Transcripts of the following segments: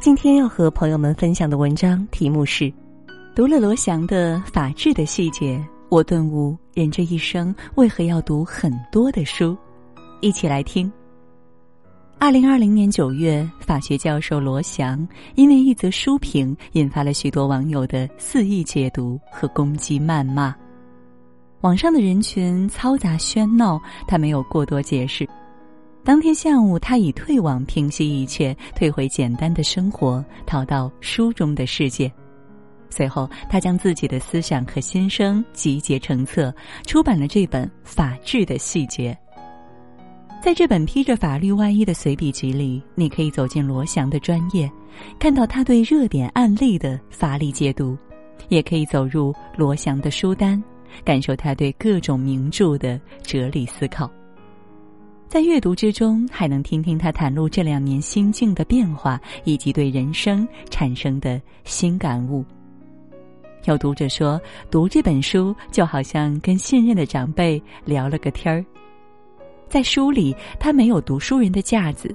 今天要和朋友们分享的文章题目是：读了罗翔的《法治的细节》，我顿悟人这一生为何要读很多的书。一起来听。二零二零年九月，法学教授罗翔因为一则书评，引发了许多网友的肆意解读和攻击谩骂。网上的人群嘈杂喧闹，他没有过多解释。当天下午，他以退网平息一切，退回简单的生活，逃到书中的世界。随后，他将自己的思想和心声集结成册，出版了这本《法治的细节》。在这本披着法律外衣的随笔集里，你可以走进罗翔的专业，看到他对热点案例的法理解读；也可以走入罗翔的书单，感受他对各种名著的哲理思考。在阅读之中，还能听听他袒露这两年心境的变化，以及对人生产生的新感悟。有读者说，读这本书就好像跟信任的长辈聊了个天儿。在书里，他没有读书人的架子，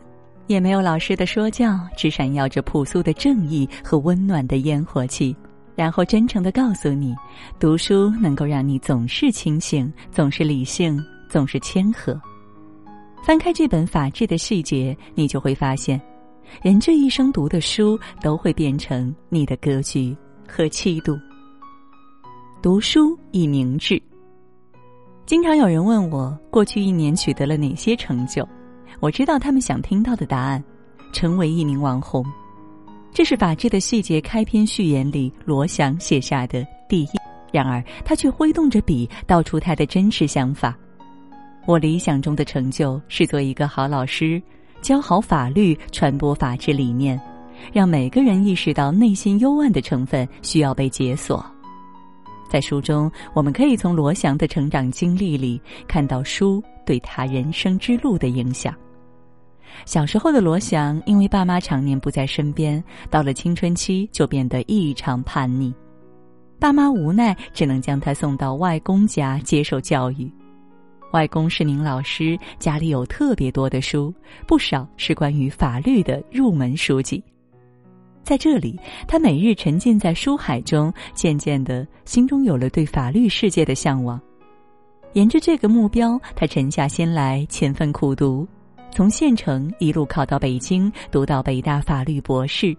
也没有老师的说教，只闪耀着朴素的正义和温暖的烟火气，然后真诚的告诉你，读书能够让你总是清醒，总是理性，总是谦和。翻开这本《法治的细节》，你就会发现，人这一生读的书都会变成你的格局和气度。读书以明志。经常有人问我，过去一年取得了哪些成就？我知道他们想听到的答案：成为一名网红。这是《法治的细节》开篇序言里罗翔写下的第一。然而，他却挥动着笔，道出他的真实想法。我理想中的成就是做一个好老师，教好法律，传播法治理念，让每个人意识到内心幽暗的成分需要被解锁。在书中，我们可以从罗翔的成长经历里看到书对他人生之路的影响。小时候的罗翔因为爸妈常年不在身边，到了青春期就变得异常叛逆，爸妈无奈只能将他送到外公家接受教育。外公是名老师，家里有特别多的书，不少是关于法律的入门书籍。在这里，他每日沉浸在书海中，渐渐的，心中有了对法律世界的向往。沿着这个目标，他沉下心来，勤奋苦读，从县城一路考到北京，读到北大法律博士。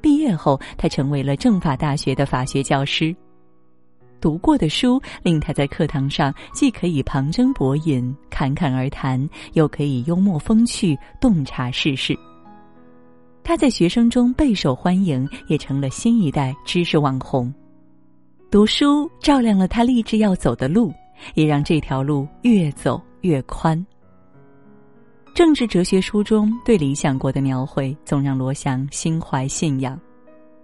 毕业后，他成为了政法大学的法学教师。读过的书令他在课堂上既可以旁征博引、侃侃而谈，又可以幽默风趣、洞察世事。他在学生中备受欢迎，也成了新一代知识网红。读书照亮了他立志要走的路，也让这条路越走越宽。政治哲学书中对理想国的描绘，总让罗翔心怀信仰。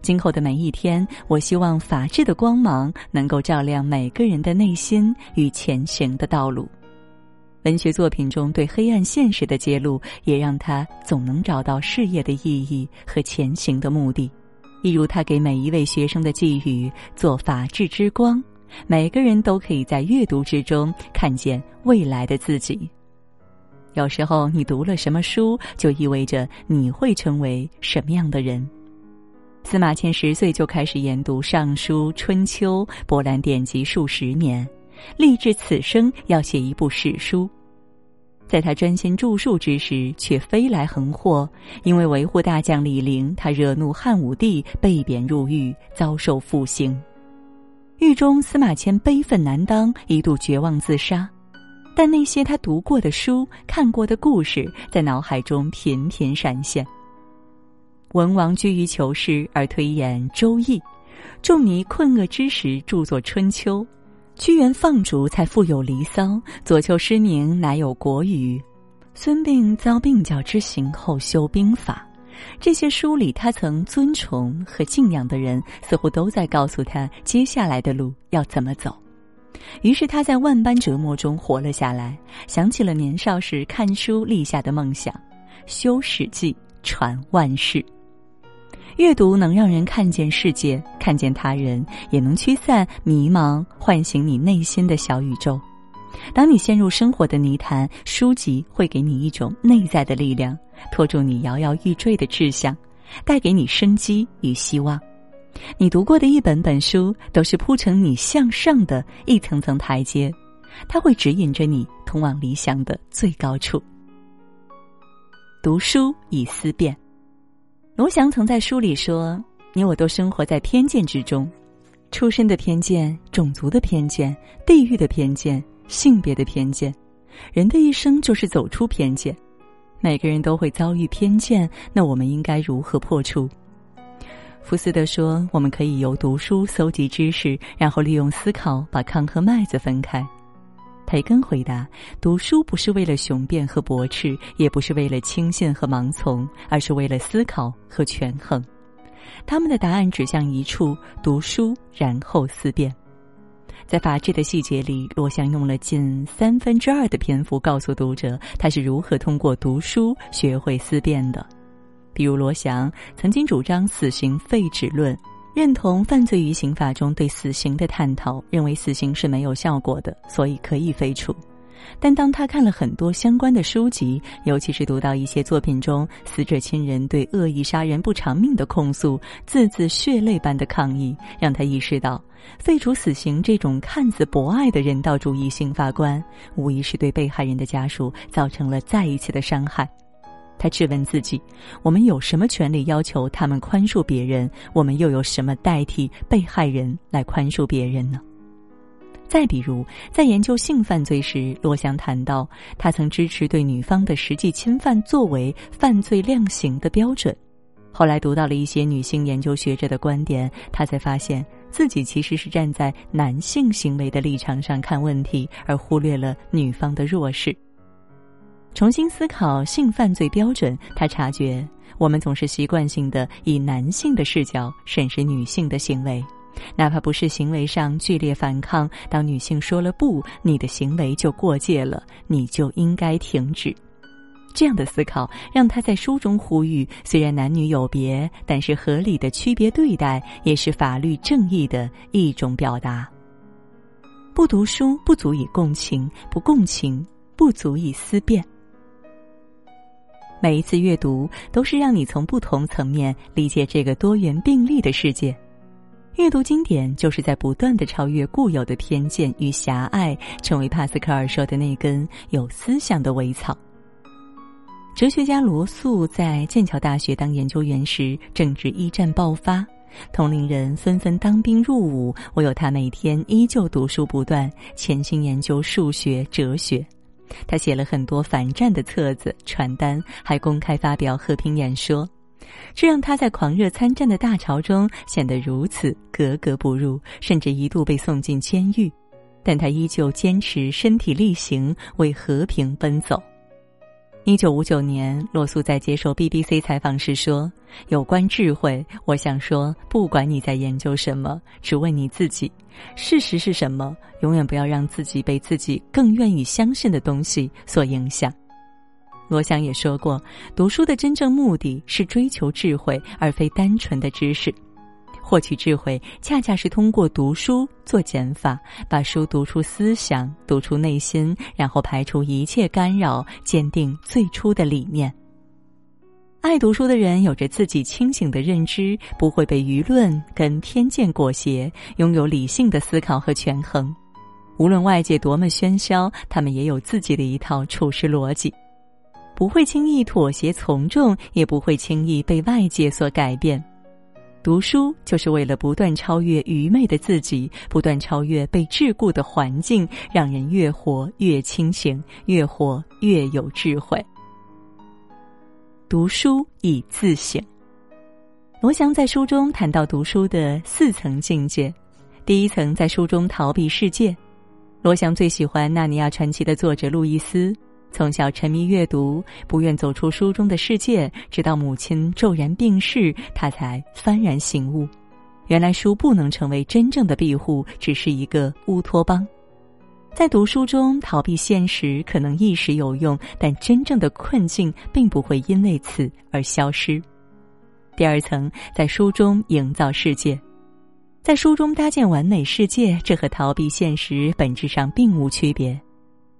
今后的每一天，我希望法治的光芒能够照亮每个人的内心与前行的道路。文学作品中对黑暗现实的揭露，也让他总能找到事业的意义和前行的目的。一如他给每一位学生的寄语：“做法治之光，每个人都可以在阅读之中看见未来的自己。”有时候，你读了什么书，就意味着你会成为什么样的人。司马迁十岁就开始研读《尚书》《春秋》，博览典籍数十年，立志此生要写一部史书。在他专心著述之时，却飞来横祸，因为维护大将李陵，他惹怒汉武帝，被贬入狱，遭受复刑。狱中，司马迁悲愤难当，一度绝望自杀。但那些他读过的书、看过的故事，在脑海中频频闪现。文王居于求是而推演《周易》，仲尼困厄之时著作《春秋》，屈原放逐才富有《离骚》，左丘失明乃有《国语》，孙膑遭病脚之刑后修兵法。这些书里他曾尊崇和敬仰的人，似乎都在告诉他接下来的路要怎么走。于是他在万般折磨中活了下来，想起了年少时看书立下的梦想：修《史记》，传万世。阅读能让人看见世界，看见他人，也能驱散迷茫，唤醒你内心的小宇宙。当你陷入生活的泥潭，书籍会给你一种内在的力量，拖住你摇摇欲坠的志向，带给你生机与希望。你读过的一本本书，都是铺成你向上的一层层台阶，它会指引着你通往理想的最高处。读书以思辨。罗翔曾在书里说：“你我都生活在偏见之中，出身的偏见、种族的偏见、地域的偏见、性别的偏见，人的一生就是走出偏见。每个人都会遭遇偏见，那我们应该如何破除？”福斯德说：“我们可以由读书搜集知识，然后利用思考把糠和麦子分开。”培根回答：“读书不是为了雄辩和驳斥，也不是为了轻信和盲从，而是为了思考和权衡。他们的答案指向一处：读书，然后思辨。在法治的细节里，罗翔用了近三分之二的篇幅告诉读者，他是如何通过读书学会思辨的。比如，罗翔曾经主张死刑废止论。”认同犯罪于刑法中对死刑的探讨，认为死刑是没有效果的，所以可以废除。但当他看了很多相关的书籍，尤其是读到一些作品中死者亲人对恶意杀人不偿命的控诉，字字血泪般的抗议，让他意识到，废除死刑这种看似博爱的人道主义刑法观，无疑是对被害人的家属造成了再一次的伤害。他质问自己：我们有什么权利要求他们宽恕别人？我们又有什么代替被害人来宽恕别人呢？再比如，在研究性犯罪时，罗翔谈到，他曾支持对女方的实际侵犯作为犯罪量刑的标准。后来读到了一些女性研究学者的观点，他才发现自己其实是站在男性行为的立场上看问题，而忽略了女方的弱势。重新思考性犯罪标准，他察觉我们总是习惯性的以男性的视角审视女性的行为，哪怕不是行为上剧烈反抗，当女性说了不，你的行为就过界了，你就应该停止。这样的思考让他在书中呼吁：虽然男女有别，但是合理的区别对待也是法律正义的一种表达。不读书不足以共情，不共情不足以思辨。每一次阅读都是让你从不同层面理解这个多元并立的世界。阅读经典就是在不断的超越固有的偏见与狭隘，成为帕斯卡尔说的那根有思想的苇草。哲学家罗素在剑桥大学当研究员时，正值一战爆发，同龄人纷纷当兵入伍，唯有他每天依旧读书不断，潜心研究数学、哲学。他写了很多反战的册子、传单，还公开发表和平演说，这让他在狂热参战的大潮中显得如此格格不入，甚至一度被送进监狱。但他依旧坚持身体力行，为和平奔走。一九五九年，罗素在接受 BBC 采访时说：“有关智慧，我想说，不管你在研究什么，只问你自己，事实是什么？永远不要让自己被自己更愿意相信的东西所影响。”罗翔也说过：“读书的真正目的是追求智慧，而非单纯的知识。”获取智慧，恰恰是通过读书做减法，把书读出思想，读出内心，然后排除一切干扰，坚定最初的理念。爱读书的人有着自己清醒的认知，不会被舆论跟偏见裹挟，拥有理性的思考和权衡。无论外界多么喧嚣，他们也有自己的一套处事逻辑，不会轻易妥协从众，也不会轻易被外界所改变。读书就是为了不断超越愚昧的自己，不断超越被桎梏的环境，让人越活越清醒，越活越有智慧。读书以自省。罗翔在书中谈到读书的四层境界，第一层在书中逃避世界。罗翔最喜欢《纳尼亚传奇》的作者路易斯。从小沉迷阅读，不愿走出书中的世界，直到母亲骤然病逝，他才幡然醒悟：原来书不能成为真正的庇护，只是一个乌托邦。在读书中逃避现实，可能一时有用，但真正的困境并不会因为此而消失。第二层，在书中营造世界，在书中搭建完美世界，这和逃避现实本质上并无区别。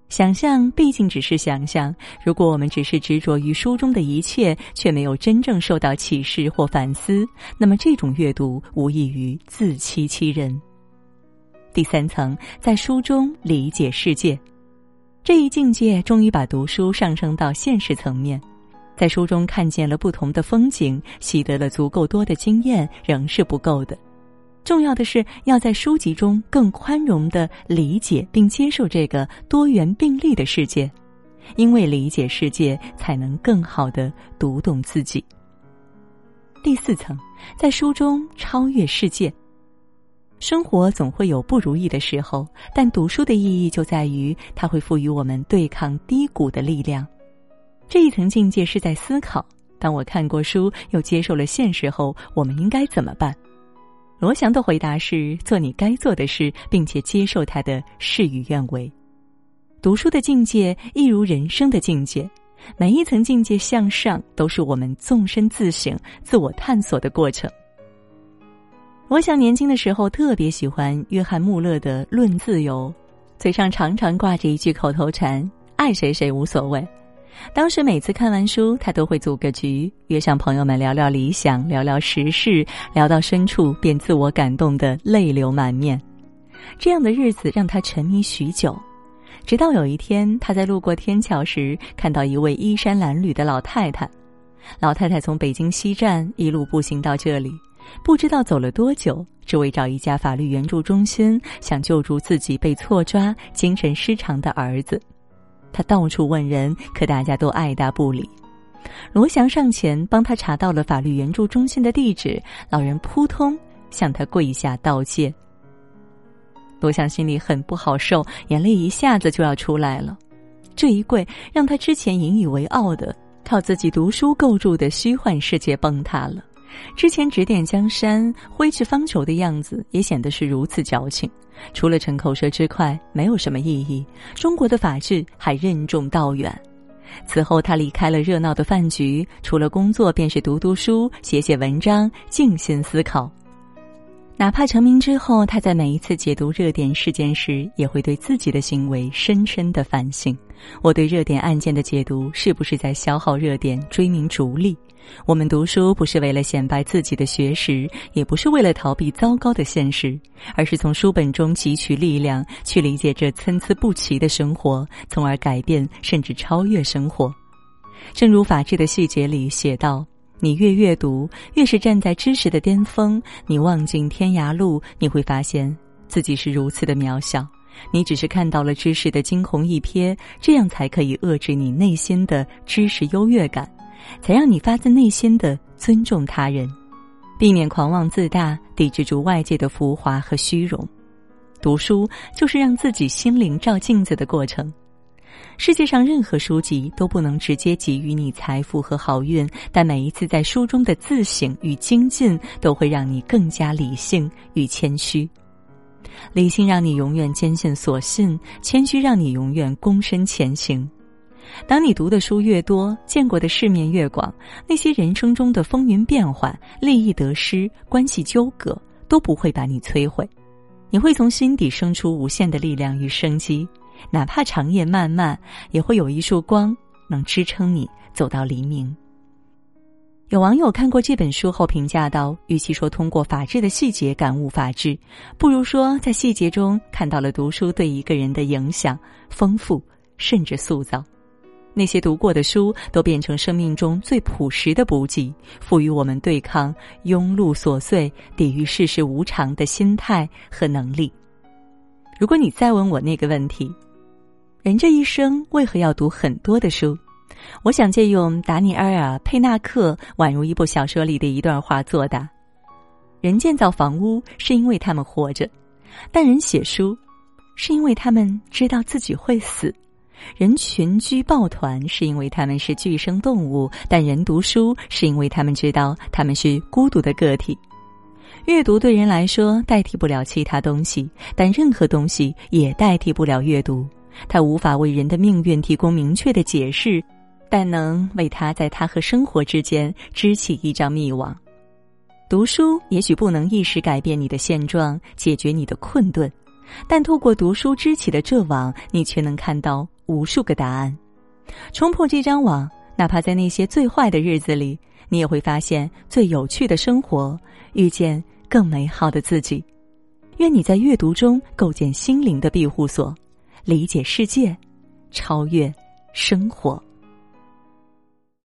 想象毕竟只是想象，如果我们只是执着于书中的一切，却没有真正受到启示或反思，那么这种阅读无异于自欺欺人。第三层，在书中理解世界，这一境界终于把读书上升到现实层面，在书中看见了不同的风景，习得了足够多的经验，仍是不够的。重要的是要在书籍中更宽容的理解并接受这个多元并立的世界，因为理解世界才能更好的读懂自己。第四层，在书中超越世界。生活总会有不如意的时候，但读书的意义就在于它会赋予我们对抗低谷的力量。这一层境界是在思考：当我看过书又接受了现实后，我们应该怎么办？罗翔的回答是：做你该做的事，并且接受他的事与愿违。读书的境界一如人生的境界，每一层境界向上，都是我们纵身自省、自我探索的过程。罗翔年轻的时候特别喜欢约翰穆勒的《论自由》，嘴上常常挂着一句口头禅：“爱谁谁无所谓。”当时每次看完书，他都会组个局，约上朋友们聊聊理想，聊聊时事，聊到深处便自我感动的泪流满面。这样的日子让他沉迷许久，直到有一天，他在路过天桥时，看到一位衣衫褴褛的老太太。老太太从北京西站一路步行到这里，不知道走了多久，只为找一家法律援助中心，想救助自己被错抓、精神失常的儿子。他到处问人，可大家都爱答不理。罗翔上前帮他查到了法律援助中心的地址，老人扑通向他跪下道歉。罗翔心里很不好受，眼泪一下子就要出来了。这一跪，让他之前引以为傲的靠自己读书构筑的虚幻世界崩塌了。之前指点江山、挥斥方遒的样子，也显得是如此矫情。除了逞口舌之快，没有什么意义。中国的法治还任重道远。此后，他离开了热闹的饭局，除了工作，便是读读书、写写文章，静心思考。哪怕成名之后，他在每一次解读热点事件时，也会对自己的行为深深的反省：我对热点案件的解读，是不是在消耗热点、追名逐利？我们读书不是为了显摆自己的学识，也不是为了逃避糟糕的现实，而是从书本中汲取力量，去理解这参差不齐的生活，从而改变甚至超越生活。正如《法治的细节》里写道：“你越阅读，越是站在知识的巅峰。你望尽天涯路，你会发现自己是如此的渺小。你只是看到了知识的惊鸿一瞥，这样才可以遏制你内心的知识优越感。”才让你发自内心的尊重他人，避免狂妄自大，抵制住外界的浮华和虚荣。读书就是让自己心灵照镜子的过程。世界上任何书籍都不能直接给予你财富和好运，但每一次在书中的自省与精进，都会让你更加理性与谦虚。理性让你永远坚信所信，谦虚让你永远躬身前行。当你读的书越多，见过的世面越广，那些人生中的风云变幻、利益得失、关系纠葛都不会把你摧毁，你会从心底生出无限的力量与生机。哪怕长夜漫漫，也会有一束光能支撑你走到黎明。有网友看过这本书后评价道：“与其说通过法治的细节感悟法治，不如说在细节中看到了读书对一个人的影响、丰富甚至塑造。”那些读过的书都变成生命中最朴实的补给，赋予我们对抗庸碌琐碎、抵御世事无常的心态和能力。如果你再问我那个问题，人这一生为何要读很多的书？我想借用达尼埃尔·佩纳克宛如一部小说里的一段话作答：人建造房屋是因为他们活着，但人写书是因为他们知道自己会死。人群居抱团是因为他们是巨生动物，但人读书是因为他们知道他们是孤独的个体。阅读对人来说代替不了其他东西，但任何东西也代替不了阅读。它无法为人的命运提供明确的解释，但能为他在他和生活之间织起一张密网。读书也许不能一时改变你的现状，解决你的困顿，但透过读书织起的这网，你却能看到。无数个答案。冲破这张网，哪怕在那些最坏的日子里，你也会发现最有趣的生活，遇见更美好的自己。愿你在阅读中构建心灵的庇护所，理解世界，超越生活。